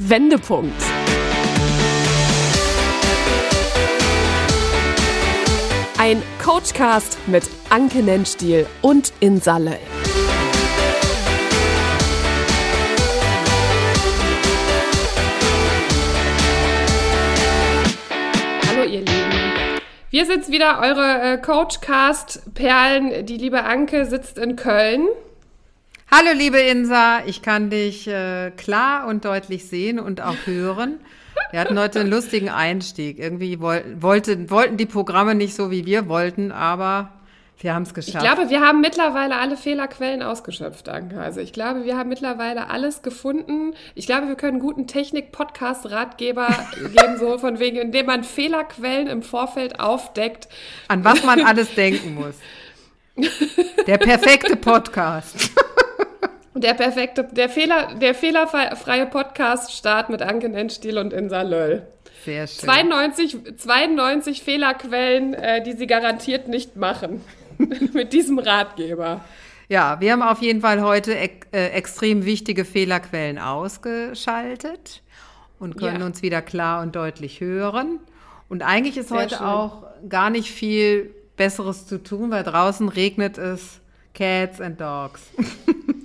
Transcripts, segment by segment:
Wendepunkt. Ein Coachcast mit Anke Nennstiel und Insa Löll. Hallo ihr Lieben. Wir sind wieder eure äh, Coachcast-Perlen. Die liebe Anke sitzt in Köln. Hallo liebe Insa, ich kann dich äh, klar und deutlich sehen und auch hören. Wir hatten heute einen lustigen Einstieg. Irgendwie woll, wollte, wollten die Programme nicht so, wie wir wollten, aber wir haben es geschafft. Ich glaube, wir haben mittlerweile alle Fehlerquellen ausgeschöpft, danke. Also ich glaube, wir haben mittlerweile alles gefunden. Ich glaube, wir können guten Technik-Podcast-Ratgeber geben, so von wegen, indem man Fehlerquellen im Vorfeld aufdeckt. An was man alles denken muss. Der perfekte Podcast. Der perfekte, der Fehler, der fehlerfreie Podcast-Start mit Anke Nennstiel und Insa Löll. Sehr schön. 92, 92 Fehlerquellen, äh, die sie garantiert nicht machen. mit diesem Ratgeber. Ja, wir haben auf jeden Fall heute ek äh, extrem wichtige Fehlerquellen ausgeschaltet und können Ja. uns wieder klar und deutlich hören. Und eigentlich ist Sehr heute schön. auch gar nicht viel Besseres zu tun, weil draußen regnet es Cats and Dogs.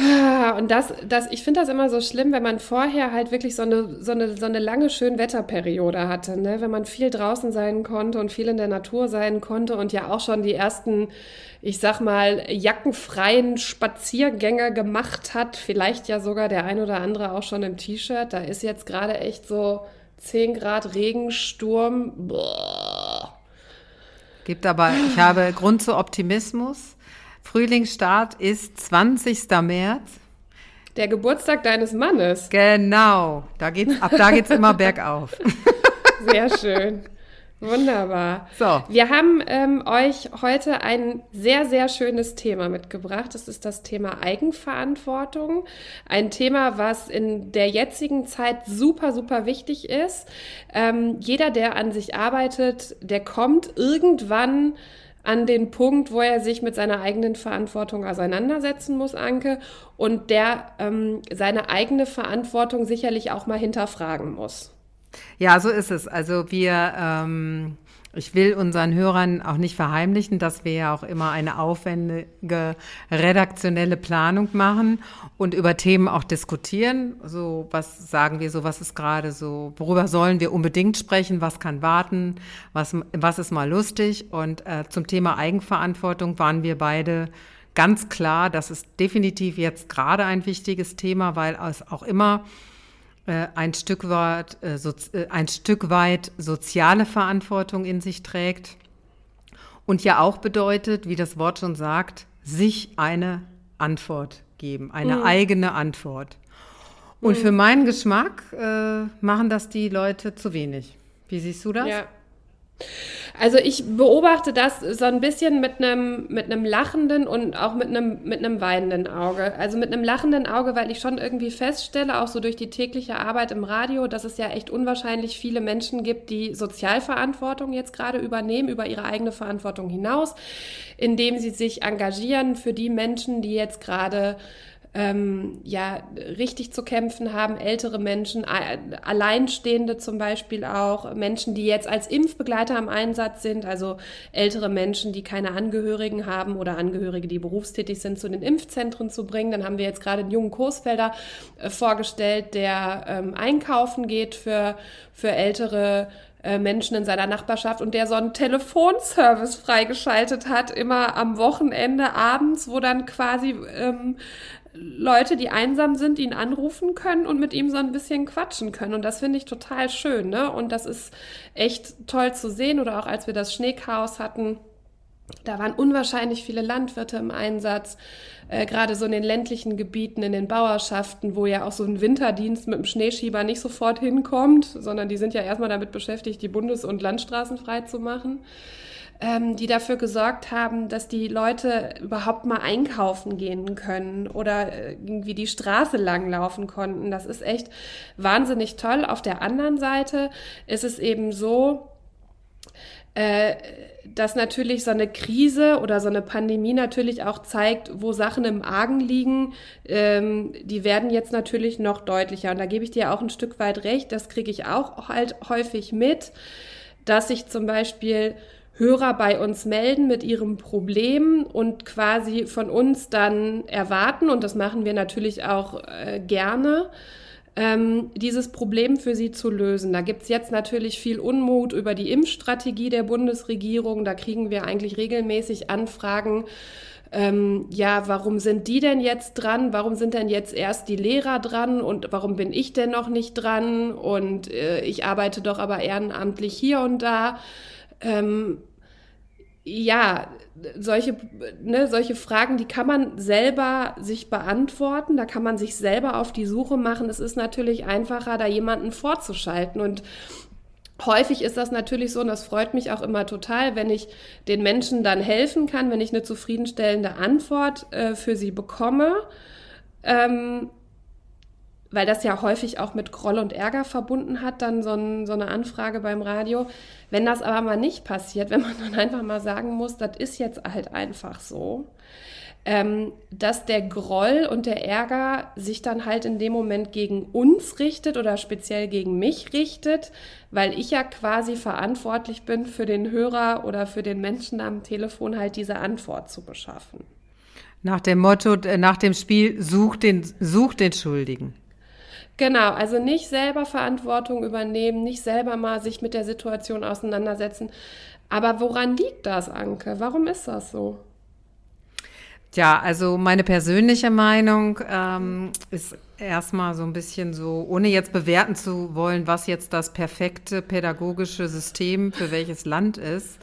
Ah, Und das, das, ich finde das immer so schlimm, wenn man vorher halt wirklich so eine, so eine, so eine lange Schönwetterperiode hatte, ne? wenn man viel draußen sein konnte und viel in der Natur sein konnte und ja auch schon die ersten, ich sag mal, jackenfreien Spaziergänge gemacht hat, vielleicht ja sogar der ein oder andere auch schon im T-Shirt. Da ist jetzt gerade echt so 10 Grad Regensturm. Boah. Gibt aber, ich habe Grund zu Optimismus. Frühlingsstart ist 20. März. Der Geburtstag deines Mannes. Genau, da geht's, ab da geht's immer bergauf. Sehr schön. Wunderbar. So. Wir haben ähm, euch heute ein sehr, sehr schönes Thema mitgebracht. Das ist das Thema Eigenverantwortung. Ein Thema, was in der jetzigen Zeit super, super wichtig ist. Ähm, jeder, der an sich arbeitet, der kommt irgendwann an den Punkt, wo er sich mit seiner eigenen Verantwortung auseinandersetzen muss, Anke, und der ähm, seine eigene Verantwortung sicherlich auch mal hinterfragen muss. Ja, so ist es. Also wir, ähm, ich will unseren Hörern auch nicht verheimlichen, dass wir ja auch immer eine aufwendige redaktionelle Planung machen und über Themen auch diskutieren. So, was sagen wir so, was ist gerade so, worüber sollen wir unbedingt sprechen, was kann warten, was, was ist mal lustig. Und äh, zum Thema Eigenverantwortung waren wir beide ganz klar, das ist definitiv jetzt gerade ein wichtiges Thema, weil es auch immer ein Stück weit, äh, äh, ein Stück weit soziale Verantwortung in sich trägt und ja auch bedeutet, wie das Wort schon sagt, sich eine Antwort geben, eine eigene Antwort. Und für meinen Geschmack äh, machen das die Leute zu wenig. Wie siehst du das? Ja. Also ich beobachte das so ein bisschen mit einem mit einem lachenden und auch mit einem mit einem weinenden Auge. Also mit einem lachenden Auge, weil ich schon irgendwie feststelle, auch so durch die tägliche Arbeit im Radio, dass es ja echt unwahrscheinlich viele Menschen gibt, die Sozialverantwortung jetzt gerade übernehmen über ihre eigene Verantwortung hinaus, indem sie sich engagieren für die Menschen, die jetzt gerade ähm, ja, richtig zu kämpfen haben, ältere Menschen, Alleinstehende zum Beispiel auch, Menschen, die jetzt als Impfbegleiter im Einsatz sind, also ältere Menschen, die keine Angehörigen haben oder Angehörige, die berufstätig sind, zu den Impfzentren zu bringen. Dann haben wir jetzt gerade einen jungen Kursfelder äh, vorgestellt, der ähm, einkaufen geht für, für ältere äh, Menschen in seiner Nachbarschaft und der so einen Telefonservice freigeschaltet hat, immer am Wochenende abends, wo dann quasi ähm, Leute, die einsam sind, ihn anrufen können und mit ihm so ein bisschen quatschen können. Und das finde ich total schön, ne? Und das ist echt toll zu sehen. Oder auch als wir das Schneechaos hatten, da waren unwahrscheinlich viele Landwirte im Einsatz, äh, gerade so in den ländlichen Gebieten, in den Bauerschaften, wo ja auch so ein Winterdienst mit dem Schneeschieber nicht sofort hinkommt, sondern die sind ja erstmal damit beschäftigt, die Bundes- und Landstraßen frei zu machen ähm, die dafür gesorgt haben, dass die Leute überhaupt mal einkaufen gehen können oder äh, irgendwie die Straße lang laufen konnten. Das ist echt wahnsinnig toll. Auf der anderen Seite ist es eben so, äh, dass natürlich so eine Krise oder so eine Pandemie natürlich auch zeigt, wo Sachen im Argen liegen. Ähm, die werden jetzt natürlich noch deutlicher. Und da gebe ich dir auch ein Stück weit recht. Das kriege ich auch halt häufig mit, dass sich zum Beispiel Hörer bei uns melden mit ihrem Problem und quasi von uns dann erwarten, und das machen wir natürlich auch äh, gerne, ähm, dieses Problem für sie zu lösen. Da gibt es jetzt natürlich viel Unmut über die Impfstrategie der Bundesregierung. Da kriegen wir eigentlich regelmäßig Anfragen. Ähm, ja, warum sind die denn jetzt dran? Warum sind denn jetzt erst die Lehrer dran und warum bin ich denn noch nicht dran? Und äh, ich arbeite doch aber ehrenamtlich hier und da. Ähm, ja, solche, ne, solche Fragen, die kann man selber sich beantworten, da kann man sich selber auf die Suche machen. Es ist natürlich einfacher, da jemanden vorzuschalten und Häufig ist das natürlich so, und das freut mich auch immer total, wenn ich den Menschen dann helfen kann, wenn ich eine zufriedenstellende Antwort äh, für sie bekomme. Ähm, weil das ja häufig auch mit Groll und Ärger verbunden hat, dann so, ein, so, eine Anfrage beim Radio. Wenn das aber mal nicht passiert, wenn man dann einfach mal sagen muss, das ist jetzt halt einfach so, ähm, dass der Groll und der Ärger sich dann halt in dem Moment gegen uns richtet oder speziell gegen mich richtet, weil ich ja quasi verantwortlich bin für den Hörer oder für den Menschen am Telefon halt diese Antwort zu beschaffen. Nach dem Motto, äh, nach dem Spiel, such den, such den Schuldigen. Genau, also nicht selber Verantwortung übernehmen, nicht selber mal sich mit der Situation auseinandersetzen. Aber woran liegt das, Anke? Warum ist das so? Ja, also meine persönliche Meinung ähm, ist erstmal so ein bisschen so, ohne jetzt bewerten zu wollen, was jetzt das perfekte pädagogische System für welches Land ist.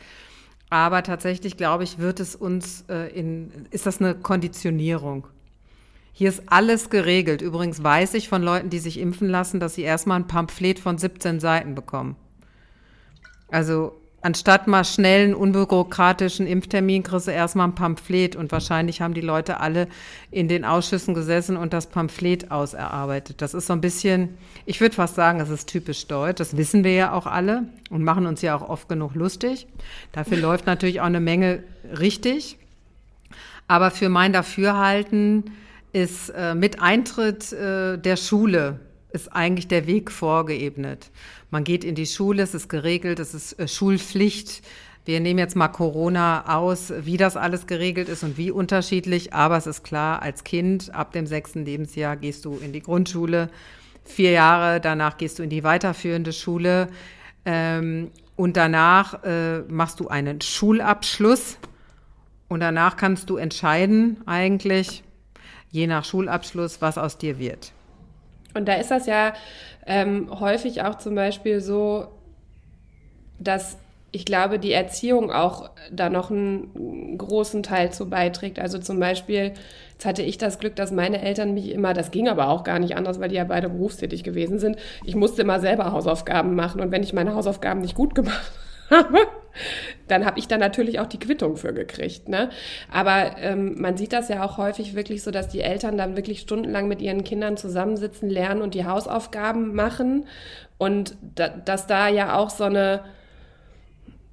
Aber tatsächlich, glaube ich, wird es uns äh, in, ist das eine Konditionierung. Hier ist alles geregelt. Übrigens weiß ich von Leuten, die sich impfen lassen, dass sie erstmal ein Pamphlet von 17 Seiten bekommen. Also anstatt mal schnellen, unbürokratischen Impftermin kriegst du erstmal ein Pamphlet und wahrscheinlich haben die Leute alle in den Ausschüssen gesessen und das Pamphlet auserarbeitet. Das ist so ein bisschen, ich würde fast sagen, das ist typisch deutsch. Das wissen wir ja auch alle und machen uns ja auch oft genug lustig. Dafür läuft natürlich auch eine Menge richtig. Aber für mein Dafürhalten ist äh, mit Eintritt äh, der Schule ist eigentlich der Weg vorgeebnet. Man geht in die Schule, es ist geregelt, es ist äh, Schulpflicht. Wir nehmen jetzt mal Corona aus, wie das alles geregelt ist und wie unterschiedlich. Aber es ist klar, als Kind ab dem sechsten Lebensjahr gehst du in die Grundschule. Vier Jahre, danach gehst du in die weiterführende Schule. Ähm, und danach äh, machst du einen Schulabschluss. Und danach kannst du entscheiden eigentlich, je nach Schulabschluss, was aus dir wird. Und da ist das ja ähm, häufig auch zum Beispiel so, dass ich glaube, die Erziehung auch da noch einen großen Teil zu beiträgt. Also zum Beispiel, jetzt hatte ich das Glück, dass meine Eltern mich immer, das ging aber auch gar nicht anders, weil die ja beide berufstätig gewesen sind. Ich musste immer selber Hausaufgaben machen und wenn ich meine Hausaufgaben nicht gut gemacht habe, dann habe ich da natürlich auch die Quittung für gekriegt. Ne? Aber ähm, man sieht das ja auch häufig wirklich so, dass die Eltern dann wirklich stundenlang mit ihren Kindern zusammensitzen, lernen und die Hausaufgaben machen. Und da, dass da ja auch so eine,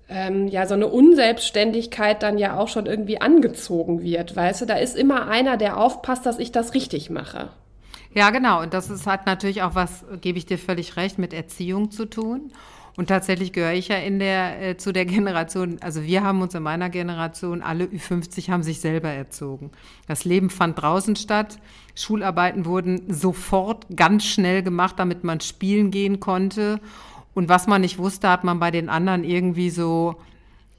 ähm, ja, so eine Unselbstständigkeit dann ja auch schon irgendwie angezogen wird. Weißt du, da ist immer einer, der aufpasst, dass ich das richtig mache. Ja, genau. Und das ist, hat natürlich auch was, gebe ich dir völlig recht, mit Erziehung zu tun. Und tatsächlich gehöre ich ja in der, äh, zu der Generation, also wir haben uns in meiner Generation, alle Ü50 haben sich selber erzogen. Das Leben fand draußen statt. Schularbeiten wurden sofort ganz schnell gemacht, damit man spielen gehen konnte. Und was man nicht wusste, hat man bei den anderen irgendwie so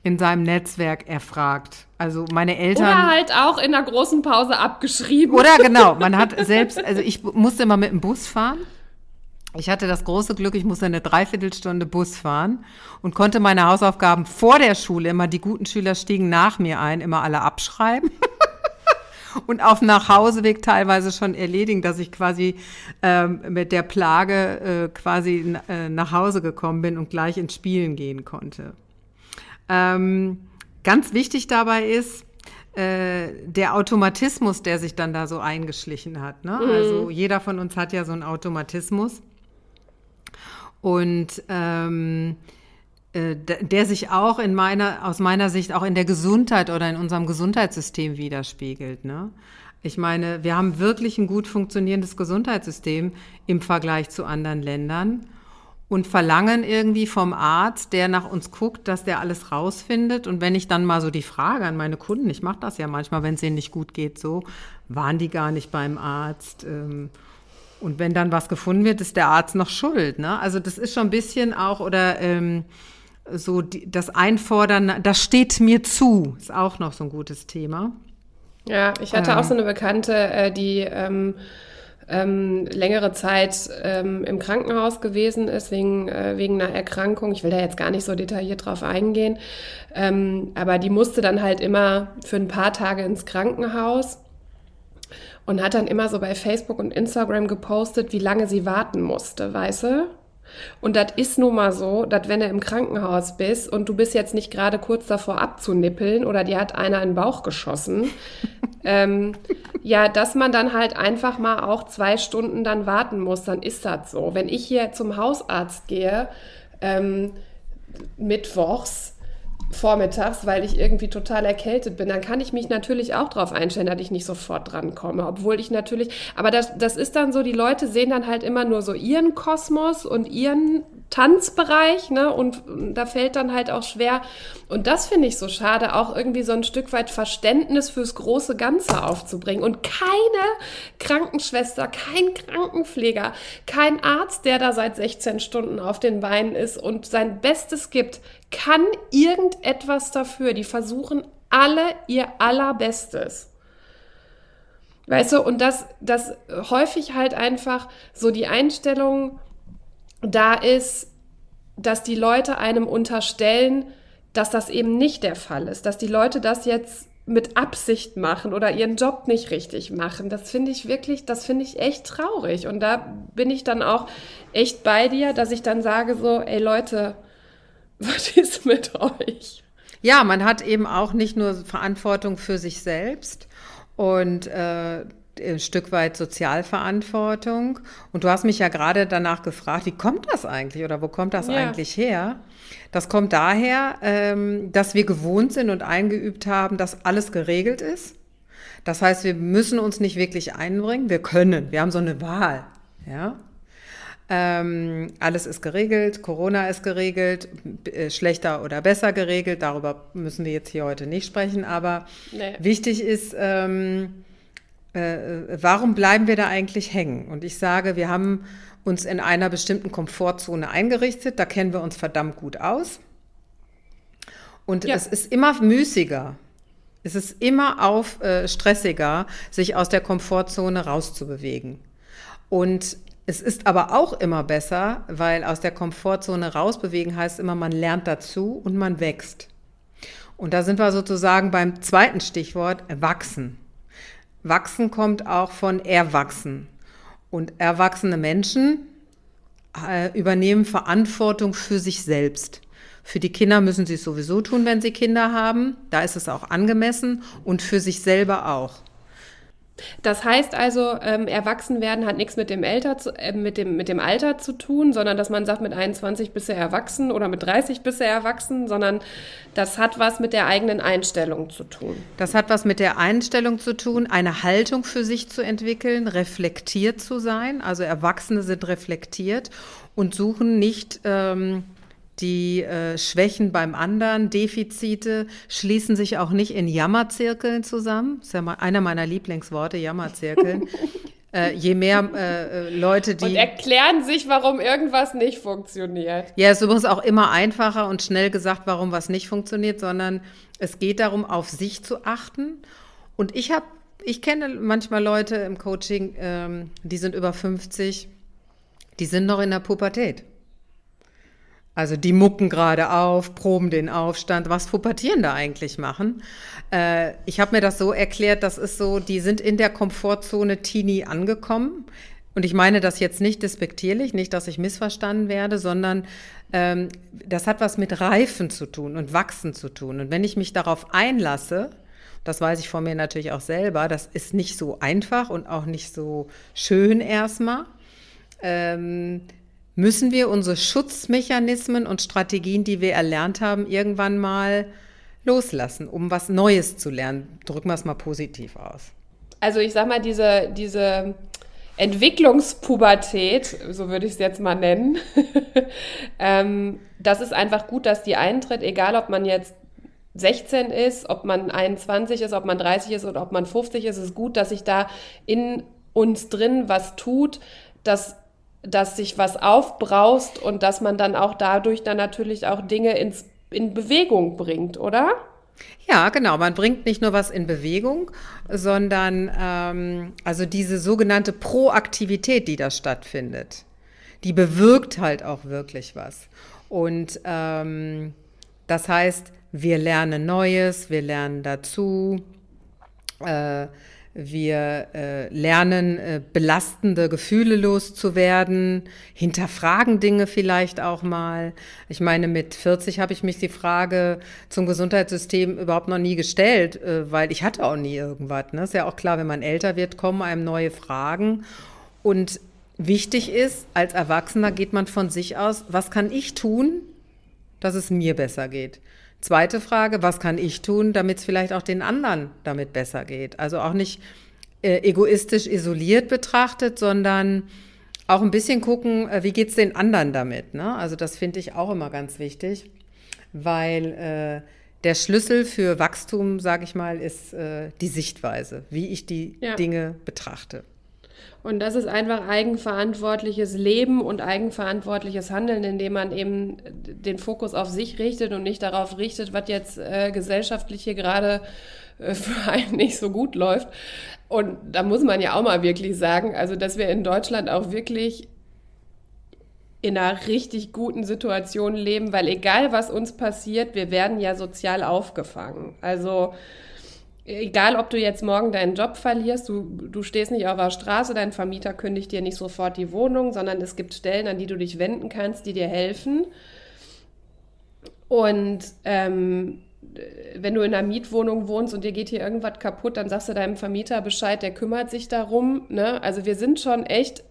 in seinem Netzwerk erfragt. Also meine Eltern. Oder halt auch in der großen Pause abgeschrieben. Oder genau, man hat selbst, also ich musste immer mit dem Bus fahren. Ich hatte das große Glück, ich musste eine Dreiviertelstunde Bus fahren und konnte meine Hausaufgaben vor der Schule, immer die guten Schüler stiegen nach mir ein, immer alle abschreiben. und auf Nachhauseweg teilweise schon erledigen, dass ich quasi ähm, mit der Plage äh, quasi äh, nach Hause gekommen bin und gleich ins Spielen gehen konnte. Ähm, ganz wichtig dabei ist, äh, der Automatismus, der sich dann da so eingeschlichen hat. Ne? Mhm. Also jeder von uns hat ja so einen Automatismus. Und ähm, äh, der sich auch in meiner, aus meiner Sicht auch in der Gesundheit oder in unserem Gesundheitssystem widerspiegelt. Ne? Ich meine, wir haben wirklich ein gut funktionierendes Gesundheitssystem im Vergleich zu anderen Ländern und verlangen irgendwie vom Arzt, der nach uns guckt, dass der alles rausfindet. Und wenn ich dann mal so die Frage an meine Kunden, ich mache das ja manchmal, wenn es ihnen nicht gut geht, so, waren die gar nicht beim Arzt? Ähm, und wenn dann was gefunden wird, ist der Arzt noch schuld. Ne? Also das ist schon ein bisschen auch, oder ähm, so die, das Einfordern, das steht mir zu, ist auch noch so ein gutes Thema. Ja, ich hatte ähm, auch so eine Bekannte, äh, die ähm, ähm, längere Zeit ähm, im Krankenhaus gewesen ist wegen, äh, wegen einer Erkrankung. Ich will da jetzt gar nicht so detailliert drauf eingehen, ähm, aber die musste dann halt immer für ein paar Tage ins Krankenhaus und hat dann immer so bei Facebook und Instagram gepostet, wie lange sie warten musste, weißt du? Und das ist nun mal so, dass wenn du im Krankenhaus bist und du bist jetzt nicht gerade kurz davor abzunippeln oder dir hat einer in den Bauch geschossen, ähm, ja, dass man dann halt einfach mal auch zwei Stunden dann warten muss, dann ist das so. Wenn ich hier zum Hausarzt gehe, ähm, mittwochs, vormittags, weil ich irgendwie total erkältet bin, dann kann ich mich natürlich auch darauf einstellen, dass ich nicht sofort drankomme. Obwohl ich natürlich, aber das, das ist dann so, die Leute sehen dann halt immer nur so ihren Kosmos und ihren Tanzbereich, ne? Und, da fällt dann halt auch schwer. Und das finde ich so schade, auch irgendwie so ein Stück weit Verständnis fürs große Ganze aufzubringen. Und keine Krankenschwester, kein Krankenpfleger, kein Arzt, der da seit 16 Stunden auf den Beinen ist und sein Bestes gibt, kann irgendetwas dafür. Die versuchen alle ihr allerbestes. Weißt du, und das, das häufig halt einfach so die Einstellung da ist, dass die Leute einem unterstellen, dass das eben nicht der Fall ist, dass die Leute das jetzt mit Absicht machen oder ihren Job nicht richtig machen. Das finde ich wirklich, das finde ich echt traurig. Und da bin ich dann auch echt bei dir, dass ich dann sage so, ey Leute, was ist mit euch? Ja, man hat eben auch nicht nur Verantwortung für sich selbst und äh, ein Stück weit Sozialverantwortung. Und du hast mich ja gerade danach gefragt, wie kommt das eigentlich oder wo kommt das ja. eigentlich her? Das kommt daher, ähm, dass wir gewohnt sind und eingeübt haben, dass alles geregelt ist. Das heißt, wir müssen uns nicht wirklich einbringen. Wir können. Wir haben so eine Wahl. Ja. Ähm, alles ist geregelt, Corona ist geregelt, äh, schlechter oder besser geregelt. Darüber müssen wir jetzt hier heute nicht sprechen. Aber nee. wichtig ist, ähm, äh, warum bleiben wir da eigentlich hängen? Und ich sage, wir haben uns in einer bestimmten Komfortzone eingerichtet, da kennen wir uns verdammt gut aus. Und ja. es ist immer müßiger, es ist immer auf äh, stressiger, sich aus der Komfortzone rauszubewegen. Und es ist aber auch immer besser, weil aus der Komfortzone rausbewegen heißt immer, man lernt dazu und man wächst. Und da sind wir sozusagen beim zweiten Stichwort, wachsen. Wachsen kommt auch von erwachsen. Und erwachsene Menschen äh, übernehmen Verantwortung für sich selbst. Für die Kinder müssen sie es sowieso tun, wenn sie Kinder haben. Da ist es auch angemessen und für sich selber auch. Das heißt also, ähm, Erwachsenwerden hat nichts mit dem, Alter zu, äh, mit, dem, mit dem Alter zu tun, sondern dass man sagt, mit 21 bist du erwachsen oder mit 30 bist du erwachsen, sondern das hat was mit der eigenen Einstellung zu tun. Das hat was mit der Einstellung zu tun, eine Haltung für sich zu entwickeln, reflektiert zu sein. Also Erwachsene sind reflektiert und suchen nicht. Ähm, die äh, Schwächen beim anderen, Defizite, schließen sich auch nicht in Jammerzirkeln zusammen. Das ist ja mal einer meiner Lieblingsworte, Jammerzirkeln. äh, je mehr äh, äh, Leute, die. Und erklären sich, warum irgendwas nicht funktioniert. Ja, es ist übrigens auch immer einfacher und schnell gesagt, warum was nicht funktioniert, sondern es geht darum, auf sich zu achten. Und ich habe, ich kenne manchmal Leute im Coaching, ähm, die sind über 50, die sind noch in der Pubertät. Also die mucken gerade auf, proben den Aufstand, was Pubertierende eigentlich machen. Äh, ich habe mir das so erklärt, das ist so, die sind in der Komfortzone Teenie angekommen. Und ich meine das jetzt nicht despektierlich, nicht, dass ich missverstanden werde, sondern ähm, das hat was mit Reifen zu tun und Wachsen zu tun. Und wenn ich mich darauf einlasse, das weiß ich von mir natürlich auch selber, das ist nicht so einfach und auch nicht so schön erstmal. Ähm, müssen wir unsere Schutzmechanismen und Strategien, die wir erlernt haben, irgendwann mal loslassen, um was Neues zu lernen. Drücken wir es mal positiv aus. Also ich sag mal, diese, diese Entwicklungspubertät, so würde ich es jetzt mal nennen, ähm, das ist einfach gut, dass die eintritt, egal ob man jetzt 16 ist, ob man 21 ist, ob man 30 ist oder ob man 50 ist, es ist gut, dass sich da in uns drin was tut, dass, dass sich was aufbraust und dass man dann auch dadurch dann natürlich auch Dinge ins, in Bewegung bringt, oder? Ja, genau. Man bringt nicht nur was in Bewegung, sondern ähm, also diese sogenannte Proaktivität, die da stattfindet, die bewirkt halt auch wirklich was. Und ähm, das heißt, wir lernen Neues, wir lernen dazu. Äh, wir äh, lernen, äh, belastende Gefühle loszuwerden, hinterfragen Dinge vielleicht auch mal. Ich meine, mit 40 habe ich mich die Frage zum Gesundheitssystem überhaupt noch nie gestellt, äh, weil ich hatte auch nie irgendwas. Ne? Ist ja auch klar, wenn man älter wird, kommen einem neue Fragen. Und wichtig ist, als Erwachsener geht man von sich aus, was kann ich tun, dass es mir besser geht? Zweite Frage, was kann ich tun, damit es vielleicht auch den anderen damit besser geht? Also auch nicht äh, egoistisch isoliert betrachtet, sondern auch ein bisschen gucken, äh, wie geht es den anderen damit. Ne? Also das finde ich auch immer ganz wichtig, weil äh, der Schlüssel für Wachstum, sage ich mal, ist äh, die Sichtweise, wie ich die ja. Dinge betrachte. Und das ist einfach eigenverantwortliches Leben und eigenverantwortliches Handeln, indem man eben den Fokus auf sich richtet und nicht darauf richtet, was jetzt äh, gesellschaftlich hier gerade äh, für einen nicht so gut läuft. Und da muss man ja auch mal wirklich sagen, also dass wir in Deutschland auch wirklich in einer richtig guten Situation leben, weil egal was uns passiert, wir werden ja sozial aufgefangen. Also egal ob du jetzt morgen deinen Job verlierst, du, du stehst nicht auf der Straße, dein Vermieter kündigt dir nicht sofort die Wohnung, sondern es gibt Stellen, an die du dich wenden kannst, die dir helfen. Und ähm, wenn du in einer Mietwohnung wohnst und dir geht hier irgendwas kaputt, dann sagst du deinem Vermieter Bescheid, der kümmert sich darum. Ne? Also wir sind schon echt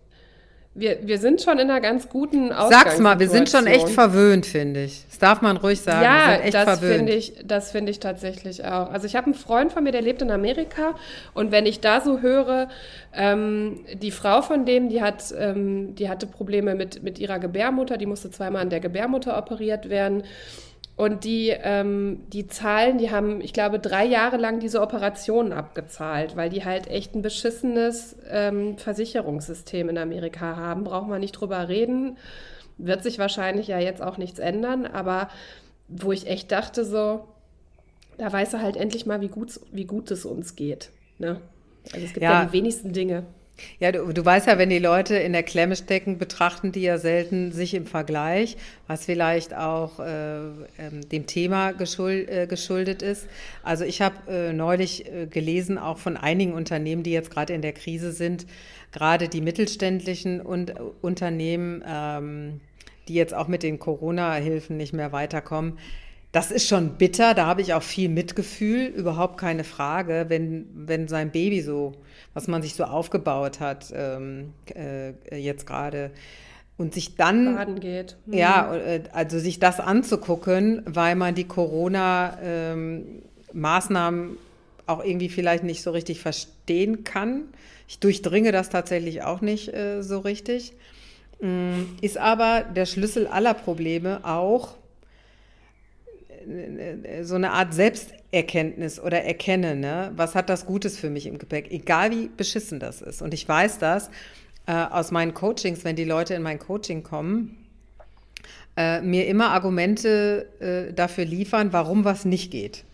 wir, wir sind schon in einer ganz guten Sag's mal, wir sind schon echt verwöhnt, finde ich. Das darf man ruhig sagen. Ja, das finde ich, das finde ich tatsächlich auch. Also ich habe einen Freund von mir, der lebt in Amerika und wenn ich da so höre, ähm, die Frau von dem, die hat, ähm, die hatte Probleme mit, mit ihrer Gebärmutter, die musste zweimal an der Gebärmutter operiert werden. Und die, ähm, die Zahlen, die haben, ich glaube, drei Jahre lang diese Operationen abgezahlt, weil die halt echt ein beschissenes ähm, Versicherungssystem in Amerika haben. Braucht man nicht drüber reden. Wird sich wahrscheinlich ja jetzt auch nichts ändern, aber wo ich echt dachte, so, da weiß er halt endlich mal, wie gut, wie gut es uns geht. Ne? Also es gibt ja, ja die wenigsten Dinge. Ja, du, du weißt ja, wenn die Leute in der Klemme stecken, betrachten die ja selten sich im Vergleich, was vielleicht auch äh, ähm, dem Thema geschuld, äh, geschuldet ist. Also ich habe äh, neulich äh, gelesen, auch von einigen Unternehmen, die jetzt gerade in der Krise sind, gerade die mittelständischen und, äh, Unternehmen, ähm, die jetzt auch mit den Corona-Hilfen nicht mehr weiterkommen, das ist schon bitter, da habe ich auch viel Mitgefühl, überhaupt keine Frage, wenn, wenn sein Baby so, was man sich so aufgebaut hat, ähm, äh, jetzt gerade, und sich dann, Baden geht. Mhm. ja, äh, also sich das anzugucken, weil man die Corona-Maßnahmen ähm, auch irgendwie vielleicht nicht so richtig verstehen kann. Ich durchdringe das tatsächlich auch nicht äh, so richtig. Mm, ist aber der Schlüssel aller Probleme auch, so eine Art Selbsterkenntnis oder Erkennen, ne? was hat das Gutes für mich im Gepäck, egal wie beschissen das ist. Und ich weiß das äh, aus meinen Coachings, wenn die Leute in mein Coaching kommen, äh, mir immer Argumente äh, dafür liefern, warum was nicht geht.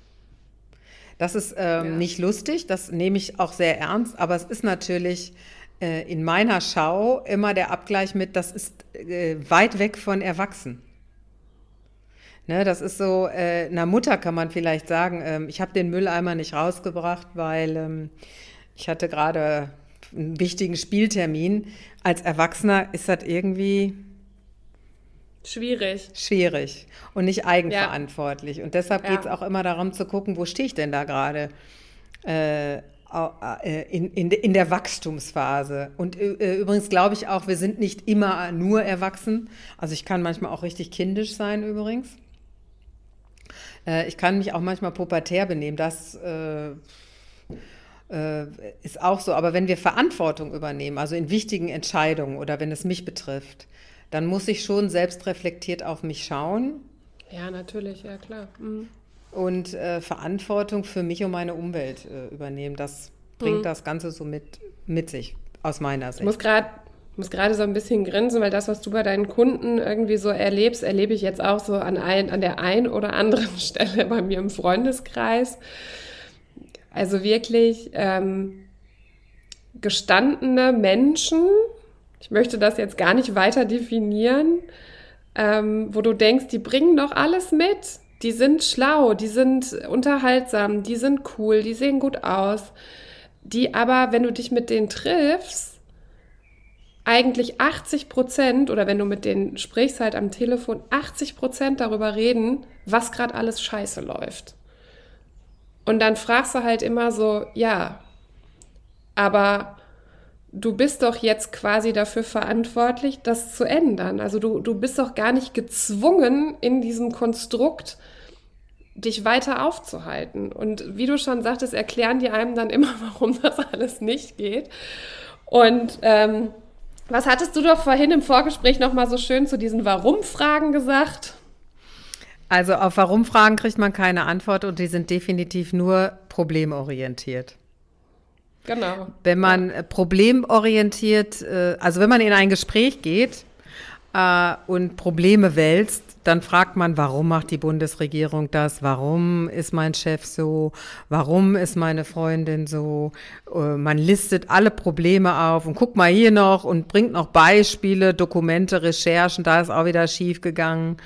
Das ist ähm, ja. nicht lustig, das nehme ich auch sehr ernst, aber es ist natürlich äh, in meiner Schau immer der Abgleich mit, das ist äh, weit weg von Erwachsen. Ne, das ist so, äh, einer Mutter kann man vielleicht sagen, ähm, ich habe den Mülleimer nicht rausgebracht, weil ähm, ich hatte gerade einen wichtigen Spieltermin. Als Erwachsener ist das irgendwie schwierig. Schwierig und nicht eigenverantwortlich. Ja. Und deshalb geht es auch immer darum zu gucken, wo stehe ich denn da gerade? Äh, äh, in, in, in der Wachstumsphase. Und äh, übrigens glaube ich auch, wir sind nicht immer nur erwachsen. Also ich kann manchmal auch richtig kindisch sein übrigens. Äh, ich kann mich auch manchmal pubertär benehmen. Das äh, äh, ist auch so. Aber wenn wir Verantwortung übernehmen, also in wichtigen Entscheidungen oder wenn es mich betrifft, dann muss ich schon selbstreflektiert auf mich schauen. Ja, natürlich, ja klar. Mhm und äh, Verantwortung für mich und meine Umwelt äh, übernehmen. Das bringt mhm. das Ganze so mit, mit sich, aus meiner Sicht. Ich muss gerade muss gerade so ein bisschen grinsen, weil das, was du bei deinen Kunden irgendwie so erlebst, erlebe ich jetzt auch so an, ein, an der einen oder anderen Stelle bei mir im Freundeskreis. Also wirklich ähm, gestandene Menschen, ich möchte das jetzt gar nicht weiter definieren, ähm, wo du denkst, die bringen doch alles mit die sind schlau, die sind unterhaltsam, die sind cool, die sehen gut aus. Die aber, wenn du dich mit denen triffst, eigentlich 80 Prozent oder wenn du mit denen sprichst halt am Telefon, 80 Prozent darüber reden, was gerade alles scheiße läuft. Und dann fragst du halt immer so, ja, aber du bist doch jetzt quasi dafür verantwortlich, das zu ändern. Also du, du bist doch gar nicht gezwungen, in diesem Konstrukt dich weiter aufzuhalten. Und wie du schon sagtest, erklären die einem dann immer, warum das alles nicht geht. Und ähm, was hattest du doch vorhin im Vorgespräch nochmal so schön zu diesen Warum-Fragen gesagt? Also auf Warum-Fragen kriegt man keine Antwort und die sind definitiv nur problemorientiert. Genau. Wenn man ja. problemorientiert, äh, also wenn man in ein Gespräch geht äh, und Probleme wälzt, dann fragt man, warum macht die Bundesregierung das? Warum ist mein Chef so? Warum ist meine Freundin so? Äh, man listet alle Probleme auf und guckt mal hier noch und bringt noch Beispiele, Dokumente, Recherchen, da ist auch wieder schief gegangen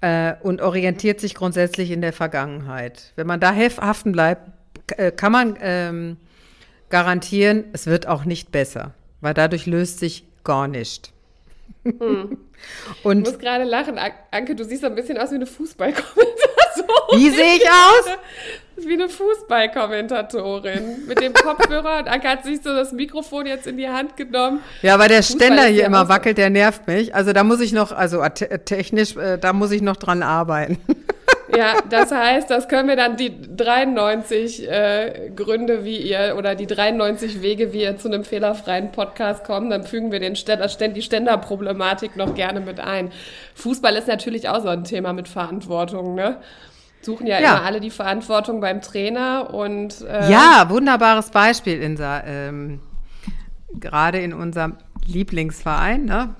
äh, und orientiert sich grundsätzlich in der Vergangenheit. Wenn man da haften bleibt, äh, kann man ähm, garantieren, es wird auch nicht besser, weil dadurch löst sich gar nichts. Hm. Und ich muss gerade lachen. Anke, du siehst ein bisschen aus wie eine Fußballkommentatorin. Wie sehe ich aus? Wie eine Fußballkommentatorin. Mit dem Kopfhörer. Und Anke hat sich so das Mikrofon jetzt in die Hand genommen. Ja, weil der Fußball Ständer hier immer wackelt, der nervt mich. Also da muss ich noch, also technisch, äh, da muss ich noch dran arbeiten. Ja, das heißt, das können wir dann die 93 äh, Gründe, wie ihr oder die 93 Wege, wie ihr zu einem fehlerfreien Podcast kommt, dann fügen wir den Ständer, die Ständerproblematik noch gerne mit ein. Fußball ist natürlich auch so ein Thema mit Verantwortung, ne? Suchen ja, ja. immer alle die Verantwortung beim Trainer und äh ja, wunderbares Beispiel, Insa. Ähm, gerade in unserem Lieblingsverein, ne?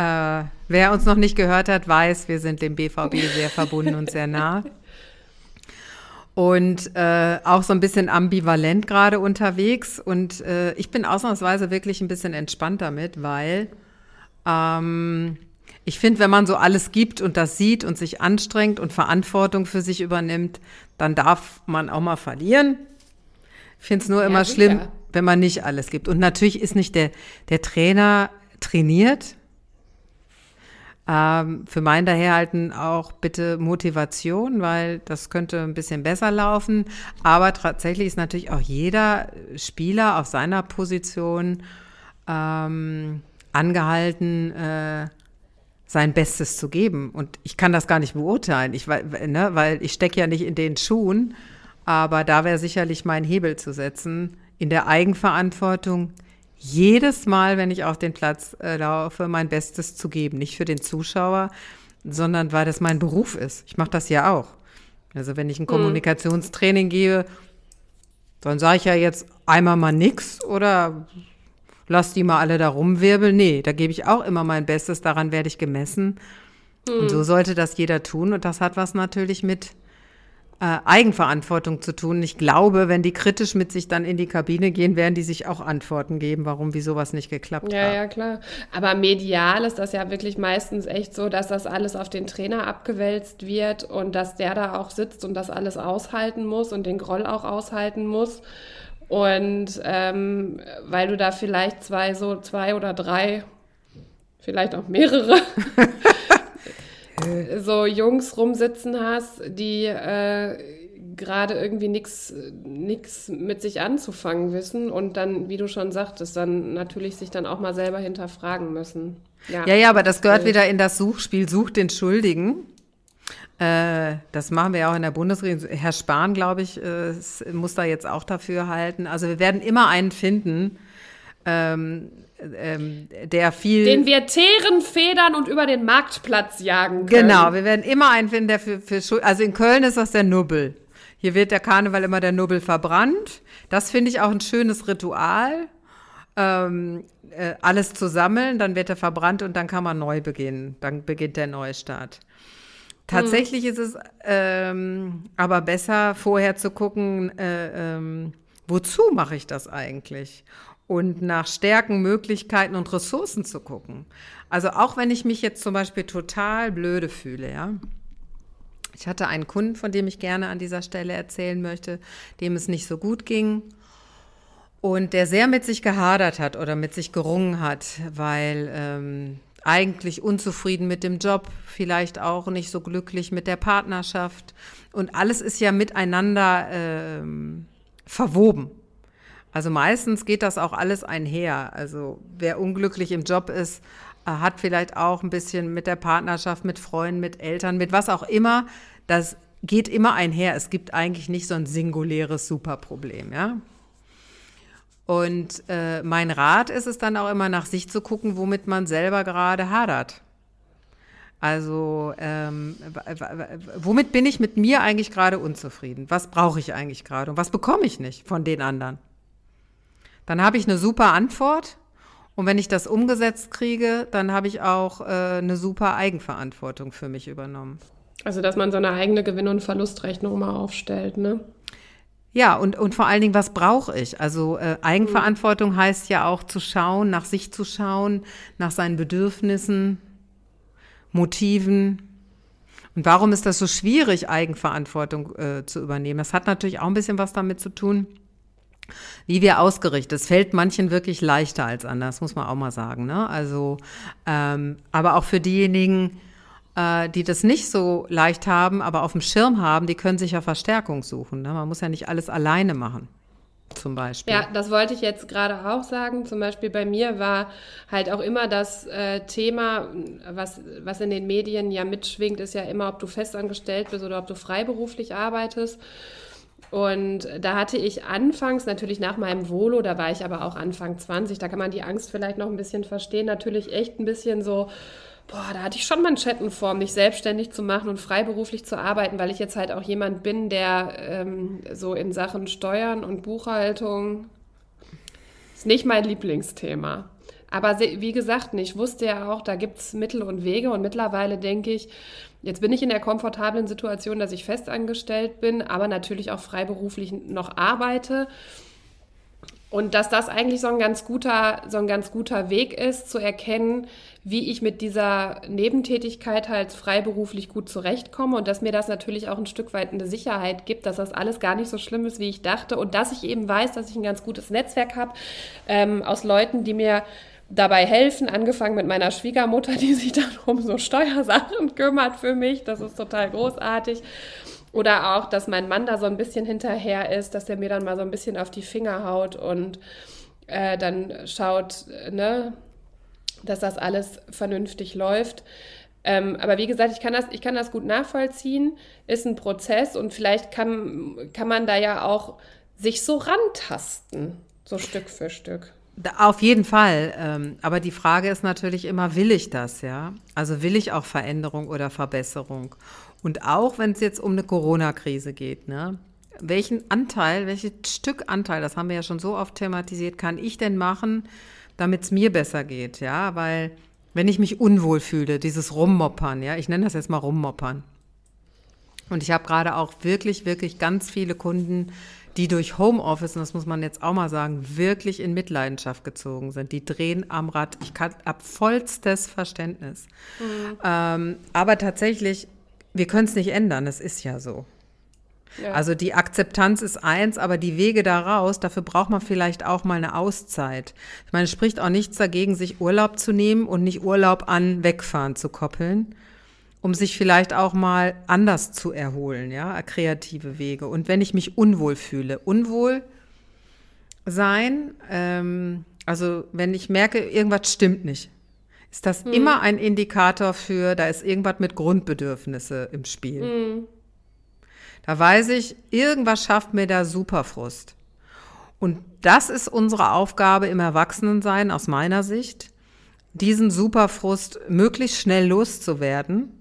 Äh, wer uns noch nicht gehört hat, weiß, wir sind dem BVB sehr verbunden und sehr nah. Und äh, auch so ein bisschen ambivalent gerade unterwegs. Und äh, ich bin ausnahmsweise wirklich ein bisschen entspannt damit, weil ähm, ich finde, wenn man so alles gibt und das sieht und sich anstrengt und Verantwortung für sich übernimmt, dann darf man auch mal verlieren. Ich finde es nur ja, immer sicher. schlimm, wenn man nicht alles gibt. Und natürlich ist nicht der, der Trainer trainiert, ähm, für mein Daherhalten auch bitte Motivation, weil das könnte ein bisschen besser laufen. Aber tatsächlich ist natürlich auch jeder Spieler auf seiner Position ähm, angehalten, äh, sein Bestes zu geben. Und ich kann das gar nicht beurteilen, ich, ne, weil ich stecke ja nicht in den Schuhen. Aber da wäre sicherlich mein Hebel zu setzen, in der Eigenverantwortung jedes Mal, wenn ich auf den Platz äh, laufe, mein Bestes zu geben. Nicht für den Zuschauer, sondern weil das mein Beruf ist. Ich mache das ja auch. Also wenn ich ein hm. Kommunikationstraining mhm. gebe, dann sage ich ja jetzt einmal mal nix oder lass die mal alle da rumwirbeln. Nee, da gebe ich auch immer mein Bestes, daran werde ich gemessen. Mhm. Und so sollte das jeder tun. Und das hat was natürlich mit äh, Eigenverantwortung zu tun. Ich glaube, wenn die kritisch mit sich dann in die Kabine gehen, werden die sich auch Antworten geben, warum, wie sowas nicht geklappt ja, hat. Ja, ja, klar. Aber medial ist das ja wirklich meistens echt so, dass das alles auf den Trainer abgewälzt wird und dass der da auch sitzt und das alles aushalten muss und den Groll auch aushalten muss. Und ähm, weil du da vielleicht zwei, so zwei oder drei, vielleicht auch mehrere so Jungs rumsitzen hast, die äh, gerade irgendwie nichts mit sich anzufangen wissen und dann, wie du schon sagtest, dann natürlich sich dann auch mal selber hinterfragen müssen. Ja, ja, ja aber das gehört wieder in das Suchspiel, sucht den Schuldigen. Äh, das machen wir ja auch in der Bundesregierung. Herr Spahn, glaube ich, äh, muss da jetzt auch dafür halten. Also wir werden immer einen finden, ähm, ähm, der viel. Den wir teeren, federn und über den Marktplatz jagen können. Genau, wir werden immer einen finden, der für, für Schuld. Also in Köln ist das der Nubbel. Hier wird der Karneval immer der Nubbel verbrannt. Das finde ich auch ein schönes Ritual. Ähm, äh, alles zu sammeln, dann wird er verbrannt und dann kann man neu beginnen. Dann beginnt der Neustart. Tatsächlich hm. ist es ähm, aber besser, vorher zu gucken, äh, ähm, wozu mache ich das eigentlich? Und nach Stärken, Möglichkeiten und Ressourcen zu gucken. Also auch wenn ich mich jetzt zum Beispiel total blöde fühle, ja. Ich hatte einen Kunden, von dem ich gerne an dieser Stelle erzählen möchte, dem es nicht so gut ging und der sehr mit sich gehadert hat oder mit sich gerungen hat, weil ähm, eigentlich unzufrieden mit dem Job, vielleicht auch nicht so glücklich mit der Partnerschaft. Und alles ist ja miteinander ähm, verwoben. Also meistens geht das auch alles einher. Also wer unglücklich im Job ist, äh, hat vielleicht auch ein bisschen mit der Partnerschaft, mit Freunden, mit Eltern, mit was auch immer. Das geht immer einher. Es gibt eigentlich nicht so ein singuläres Superproblem, ja. Und äh, mein Rat ist es dann auch immer nach sich zu gucken, womit man selber gerade hadert. Also ähm, womit bin ich mit mir eigentlich gerade unzufrieden? Was brauche ich eigentlich gerade und was bekomme ich nicht von den anderen? Dann habe ich eine super Antwort und wenn ich das umgesetzt kriege, dann habe ich auch äh, eine super Eigenverantwortung für mich übernommen. Also dass man so eine eigene Gewinn- und Verlustrechnung mal aufstellt, ne? Ja, und, und vor allen Dingen, was brauche ich? Also äh, Eigenverantwortung heißt ja auch zu schauen, nach sich zu schauen, nach seinen Bedürfnissen, Motiven. Und warum ist das so schwierig, Eigenverantwortung äh, zu übernehmen? Das hat natürlich auch ein bisschen was damit zu tun, wie wir ausgerichtet. Es fällt manchen wirklich leichter als anders, muss man auch mal sagen. Ne? Also, ähm, aber auch für diejenigen, äh, die das nicht so leicht haben, aber auf dem Schirm haben, die können sich ja Verstärkung suchen. Ne? Man muss ja nicht alles alleine machen. Zum Beispiel. Ja, das wollte ich jetzt gerade auch sagen. Zum Beispiel bei mir war halt auch immer das äh, Thema, was, was in den Medien ja mitschwingt, ist ja immer, ob du festangestellt bist oder ob du freiberuflich arbeitest. Und da hatte ich anfangs, natürlich nach meinem Volo, da war ich aber auch Anfang 20, da kann man die Angst vielleicht noch ein bisschen verstehen, natürlich echt ein bisschen so, boah, da hatte ich schon Manschetten vor, mich selbstständig zu machen und freiberuflich zu arbeiten, weil ich jetzt halt auch jemand bin, der ähm, so in Sachen Steuern und Buchhaltung ist nicht mein Lieblingsthema. Aber wie gesagt, ich wusste ja auch, da gibt es Mittel und Wege und mittlerweile denke ich, jetzt bin ich in der komfortablen Situation, dass ich festangestellt bin, aber natürlich auch freiberuflich noch arbeite. Und dass das eigentlich so ein ganz guter, so ein ganz guter Weg ist, zu erkennen, wie ich mit dieser Nebentätigkeit halt freiberuflich gut zurechtkomme und dass mir das natürlich auch ein Stück weit eine Sicherheit gibt, dass das alles gar nicht so schlimm ist, wie ich dachte. Und dass ich eben weiß, dass ich ein ganz gutes Netzwerk habe ähm, aus Leuten, die mir dabei helfen, angefangen mit meiner Schwiegermutter, die sich dann um so Steuersachen kümmert für mich. Das ist total großartig. Oder auch, dass mein Mann da so ein bisschen hinterher ist, dass er mir dann mal so ein bisschen auf die Finger haut und äh, dann schaut, ne, dass das alles vernünftig läuft. Ähm, aber wie gesagt, ich kann, das, ich kann das gut nachvollziehen, ist ein Prozess und vielleicht kann, kann man da ja auch sich so rantasten, so Stück für Stück. Auf jeden Fall. Ähm, aber die Frage ist natürlich immer, will ich das, ja? Also will ich auch Veränderung oder Verbesserung? Und auch wenn es jetzt um eine Corona-Krise geht, ne? Welchen Anteil, welches Stück Anteil, das haben wir ja schon so oft thematisiert, kann ich denn machen, damit es mir besser geht, ja? Weil wenn ich mich unwohl fühle, dieses Rummoppern, ja, ich nenne das jetzt mal Rummoppern. Und ich habe gerade auch wirklich, wirklich ganz viele Kunden, die durch Homeoffice, und das muss man jetzt auch mal sagen, wirklich in Mitleidenschaft gezogen sind. Die drehen am Rad. Ich habe vollstes Verständnis. Mhm. Ähm, aber tatsächlich wir können es nicht ändern, es ist ja so. Ja. Also die Akzeptanz ist eins, aber die Wege daraus, dafür braucht man vielleicht auch mal eine Auszeit. Ich meine, es spricht auch nichts dagegen, sich Urlaub zu nehmen und nicht Urlaub an Wegfahren zu koppeln. Um sich vielleicht auch mal anders zu erholen, ja, kreative Wege. Und wenn ich mich unwohl fühle, unwohl sein, ähm, also wenn ich merke, irgendwas stimmt nicht, ist das hm. immer ein Indikator für, da ist irgendwas mit Grundbedürfnisse im Spiel. Hm. Da weiß ich, irgendwas schafft mir da Superfrust. Und das ist unsere Aufgabe im Erwachsenensein aus meiner Sicht, diesen Superfrust möglichst schnell loszuwerden.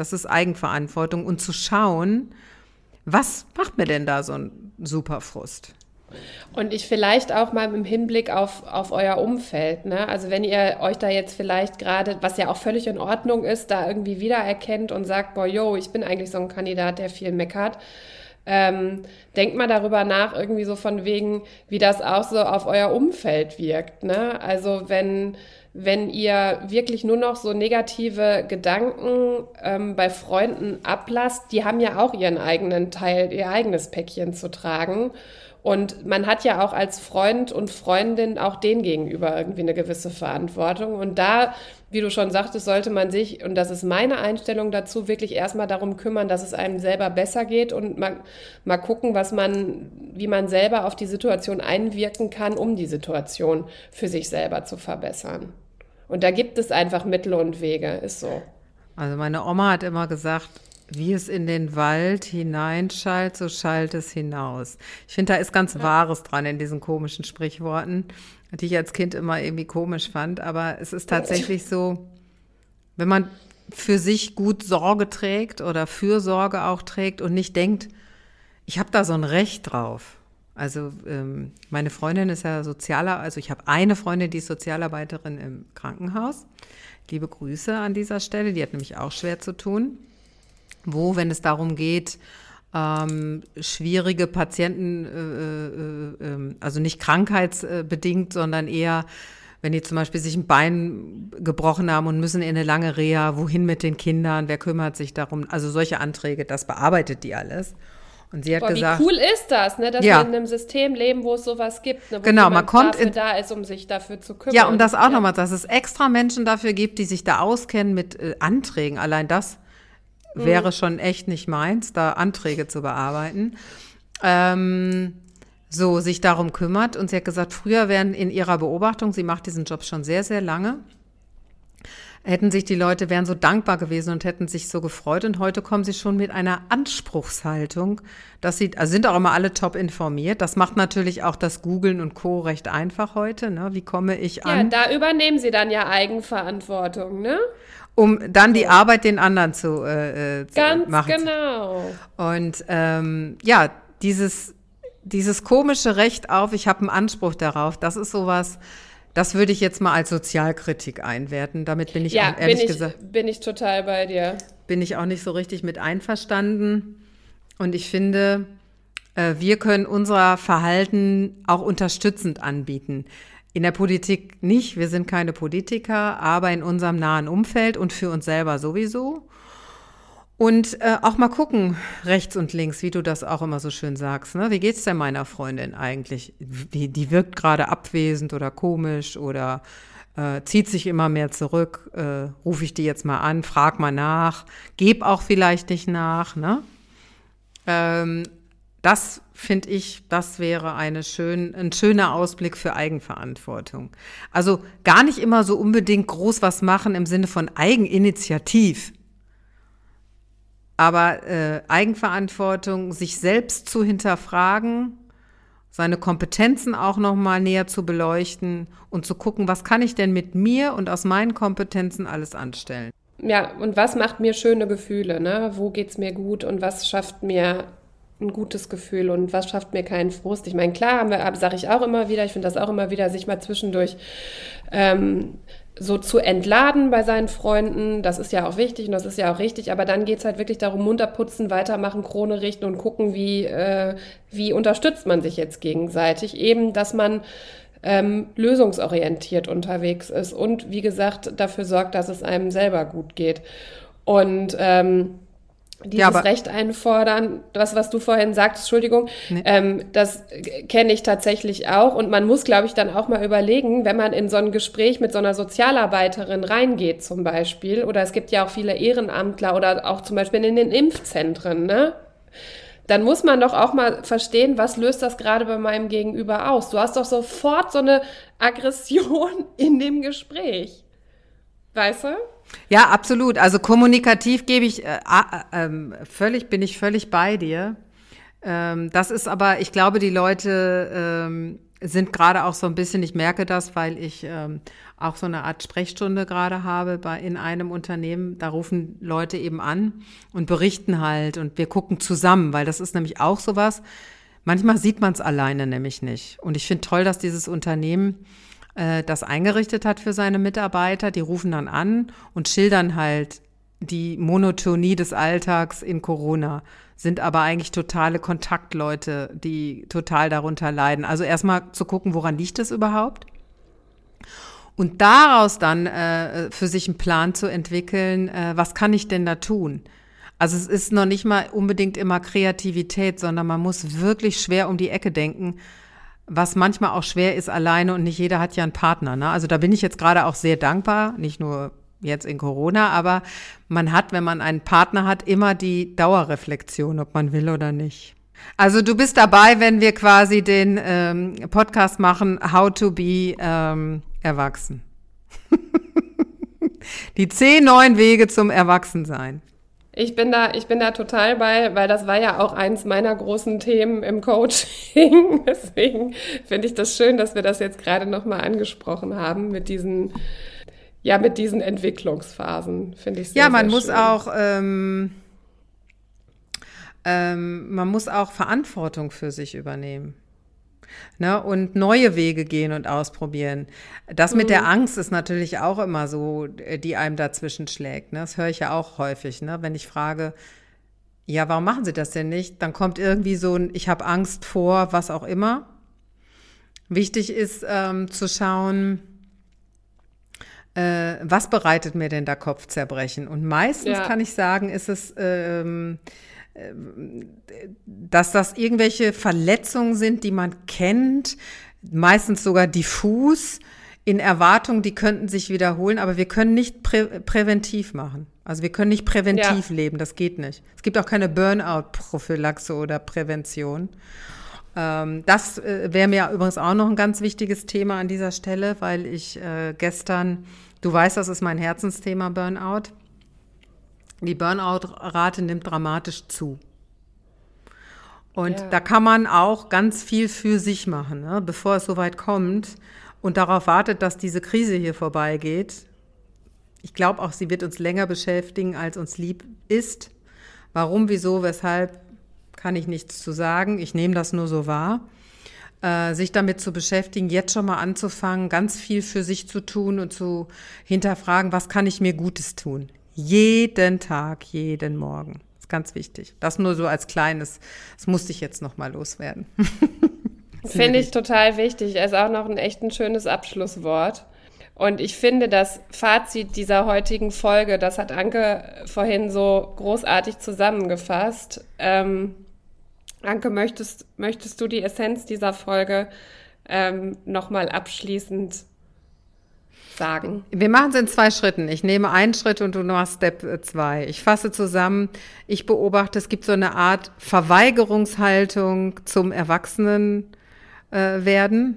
Das ist Eigenverantwortung und zu schauen, was macht mir denn da so ein Superfrust? Und ich vielleicht auch mal im Hinblick auf, auf euer Umfeld. Ne? Also wenn ihr euch da jetzt vielleicht gerade, was ja auch völlig in Ordnung ist, da irgendwie wiedererkennt und sagt, boah, yo, ich bin eigentlich so ein Kandidat, der viel meckert. Ähm, denkt mal darüber nach, irgendwie so von wegen, wie das auch so auf euer Umfeld wirkt. Ne? Also wenn, wenn ihr wirklich nur noch so negative Gedanken ähm, bei Freunden ablasst, die haben ja auch ihren eigenen Teil, ihr eigenes Päckchen zu tragen. Und man hat ja auch als Freund und Freundin auch den gegenüber irgendwie eine gewisse Verantwortung. Und da, wie du schon sagtest, sollte man sich, und das ist meine Einstellung dazu, wirklich erstmal darum kümmern, dass es einem selber besser geht und mal, mal gucken, was man, wie man selber auf die Situation einwirken kann, um die Situation für sich selber zu verbessern. Und da gibt es einfach Mittel und Wege, ist so. Also meine Oma hat immer gesagt, wie es in den Wald hineinschallt, so schallt es hinaus. Ich finde, da ist ganz ja. Wahres dran in diesen komischen Sprichworten, die ich als Kind immer irgendwie komisch fand. Aber es ist tatsächlich so, wenn man für sich gut Sorge trägt oder Fürsorge auch trägt und nicht denkt, ich habe da so ein Recht drauf. Also ähm, meine Freundin ist ja Sozialer, also ich habe eine Freundin, die ist Sozialarbeiterin im Krankenhaus. Liebe Grüße an dieser Stelle, die hat nämlich auch schwer zu tun wo, wenn es darum geht, ähm, schwierige Patienten, äh, äh, äh, also nicht krankheitsbedingt, sondern eher, wenn die zum Beispiel sich ein Bein gebrochen haben und müssen in eine lange Reha, wohin mit den Kindern, wer kümmert sich darum? Also solche Anträge, das bearbeitet die alles. Und sie hat Boah, gesagt, wie cool ist das, ne, dass ja. wir in einem System leben, wo es sowas gibt, ne, wo genau, man kommt dafür in, da ist, um sich dafür zu kümmern. Ja, um das auch ja. nochmal, dass es extra Menschen dafür gibt, die sich da auskennen mit äh, Anträgen. Allein das mhm. wäre schon echt nicht meins, da Anträge zu bearbeiten. Ähm, so sich darum kümmert. Und sie hat gesagt, früher wären in ihrer Beobachtung, sie macht diesen Job schon sehr, sehr lange, hätten sich die Leute, wären so dankbar gewesen und hätten sich so gefreut. Und heute kommen sie schon mit einer Anspruchshaltung, dass sie, also sind auch immer alle top informiert. Das macht natürlich auch das Googlen und Co. recht einfach heute. Ne? Wie komme ich an? Ja, da übernehmen sie dann ja Eigenverantwortung, ne? Um dann die Arbeit den anderen zu, äh, äh zu Ganz machen. genau. Und ähm, ja, dieses, dieses komische Recht auf, ich habe einen Anspruch darauf, das ist sowas, das würde ich jetzt mal als Sozialkritik einwerten. Damit bin ich ja, auch, ehrlich bin ich, gesagt. Bin ich total bei dir. Bin ich auch nicht so richtig mit einverstanden. Und ich finde, äh, wir können unser Verhalten auch unterstützend anbieten. In der Politik nicht, wir sind keine Politiker, aber in unserem nahen Umfeld und für uns selber sowieso. Und äh, auch mal gucken, rechts und links, wie du das auch immer so schön sagst. Ne? Wie geht's denn meiner Freundin eigentlich? Die, die wirkt gerade abwesend oder komisch oder äh, zieht sich immer mehr zurück. Äh, Rufe ich die jetzt mal an, frag mal nach, geb auch vielleicht nicht nach. Ne? Ähm, das finde ich, das wäre eine schön, ein schöner Ausblick für Eigenverantwortung. Also gar nicht immer so unbedingt groß was machen im Sinne von Eigeninitiativ. Aber äh, Eigenverantwortung, sich selbst zu hinterfragen, seine Kompetenzen auch noch mal näher zu beleuchten und zu gucken, was kann ich denn mit mir und aus meinen Kompetenzen alles anstellen. Ja, und was macht mir schöne Gefühle, ne? Wo geht's mir gut und was schafft mir ein gutes Gefühl und was schafft mir keinen Frust. Ich meine, klar, sage ich auch immer wieder, ich finde das auch immer wieder, sich mal zwischendurch ähm, so zu entladen bei seinen Freunden. Das ist ja auch wichtig und das ist ja auch richtig, aber dann geht es halt wirklich darum, munter putzen, weitermachen, Krone richten und gucken, wie, äh, wie unterstützt man sich jetzt gegenseitig. Eben, dass man ähm, lösungsorientiert unterwegs ist und wie gesagt dafür sorgt, dass es einem selber gut geht. Und ähm, dieses Ja, Recht einfordern, das, was du vorhin sagtest, Entschuldigung, ähm, das kenne ich tatsächlich auch. Und man muss, glaube ich, dann auch mal überlegen, wenn man in so ein Gespräch mit so einer Sozialarbeiterin reingeht zum Beispiel, oder es gibt ja auch viele Ehrenamtler oder auch zum Beispiel in den Impfzentren, ne? Dann muss man doch auch mal verstehen, was löst das gerade bei meinem Gegenüber aus. Du hast doch sofort so eine Aggression in dem Gespräch. Weißt du? Ja, absolut. Also kommunikativ gebe ich äh, äh, ähm, völlig, bin ich völlig bei dir. Ähm, das ist aber, ich glaube, die Leute ähm, sind gerade auch so ein bisschen, ich merke das, weil ich ähm, auch so eine Art Sprechstunde gerade habe bei, in einem Unternehmen. Da rufen Leute eben an und berichten halt und wir gucken zusammen, weil das ist nämlich auch sowas. Manchmal sieht man es alleine nämlich nicht. Und ich finde toll, dass dieses Unternehmen äh, das eingerichtet hat für seine Mitarbeiter. Die rufen dann an und schildern halt die Monotonie des Alltags in Corona, sind aber eigentlich totale Kontaktleute, die total darunter leiden. Also erstmal zu gucken, woran liegt es überhaupt? Und daraus dann äh, für sich einen Plan zu entwickeln, äh, was kann ich denn da tun? Also es ist noch nicht mal unbedingt immer Kreativität, sondern man muss wirklich schwer um die Ecke denken, was manchmal auch schwer ist alleine und nicht jeder hat ja einen Partner. Ne? Also da bin ich jetzt gerade auch sehr dankbar, nicht nur jetzt in Corona, aber man hat, wenn man einen Partner hat, immer die Dauerreflexion, ob man will oder nicht. Also du bist dabei, wenn wir quasi den ähm, Podcast machen, How to be ähm, erwachsen. die zehn neuen Wege zum Erwachsensein. Ich bin da, ich bin da total bei, weil das war ja auch eins meiner großen Themen im Coaching. Deswegen finde ich das schön, dass wir das jetzt gerade nochmal angesprochen haben mit diesen, ja, mit diesen Entwicklungsphasen. Finde ich sehr, Ja, man sehr muss schön. auch, ähm, ähm, man muss auch Verantwortung für sich übernehmen. Ne, und neue Wege gehen und ausprobieren. Das mit der Angst ist natürlich auch immer so, äh, die einem dazwischen schlägt. Ne? Das höre ich ja auch häufig, ne? wenn ich frage, ja, warum machen Sie das denn nicht? Dann kommt irgendwie so ein, ich habe Angst vor, was auch immer. Wichtig ist ähm, zu schauen, äh, was bereitet mir denn da Kopfzerbrechen? Und meistens Ja. kann ich sagen, ist es, ähm, dass das irgendwelche Verletzungen sind, die man kennt, meistens sogar diffus, in Erwartung, die könnten sich wiederholen, aber wir können nicht prä präventiv machen. Also wir können nicht präventiv leben, das geht nicht. Es gibt auch keine Burnout-Prophylaxe oder Prävention. Ähm, das äh, wäre mir übrigens auch noch ein ganz wichtiges Thema an dieser Stelle, weil ich äh, gestern, du weißt, das ist mein Herzensthema Burnout. Die Burnout-Rate nimmt dramatisch zu. Und Ja. da kann man auch ganz viel für sich machen, ne? bevor es soweit kommt und darauf wartet, dass diese Krise hier vorbeigeht. Ich glaube auch, sie wird uns länger beschäftigen, als uns lieb ist. Warum, wieso, weshalb, kann ich nichts zu sagen. Ich nehme das nur so wahr. Äh, sich damit zu beschäftigen, jetzt schon mal anzufangen, ganz viel für sich zu tun und zu hinterfragen, was kann ich mir Gutes tun. Jeden Tag, jeden Morgen. ist ganz wichtig. Das nur so als kleines, das musste ich jetzt noch mal loswerden. Finde ich total wichtig. Ist auch noch ein echt ein schönes Abschlusswort. Und ich finde, das Fazit dieser heutigen Folge, das hat Anke vorhin so großartig zusammengefasst. Ähm, Anke, möchtest, möchtest du die Essenz dieser Folge ähm, nochmal abschließend sagen? Wir machen es in zwei Schritten. Ich nehme einen Schritt und du machst Step äh, zwei. Ich fasse zusammen. Ich beobachte, es gibt so eine Art Verweigerungshaltung zum Erwachsenen äh, werden.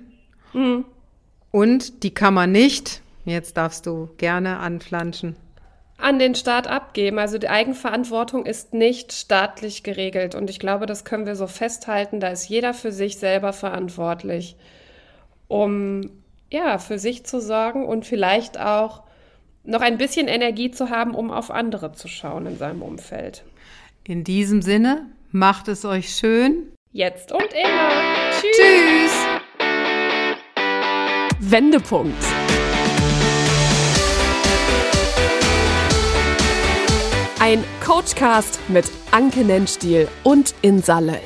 Und die kann man nicht, jetzt darfst du gerne anflanschen. An den Staat abgeben. Also die Eigenverantwortung ist nicht staatlich geregelt. Und ich glaube, das können wir so festhalten. Da ist jeder für sich selber verantwortlich, um ja, für sich zu sorgen und vielleicht auch noch ein bisschen Energie zu haben, um auf andere zu schauen in seinem Umfeld. In diesem Sinne, macht es euch schön. Jetzt und immer. Tschüss. Tschüss! Wendepunkt. Ein Coachcast mit Anke Nennstiel und in Salle.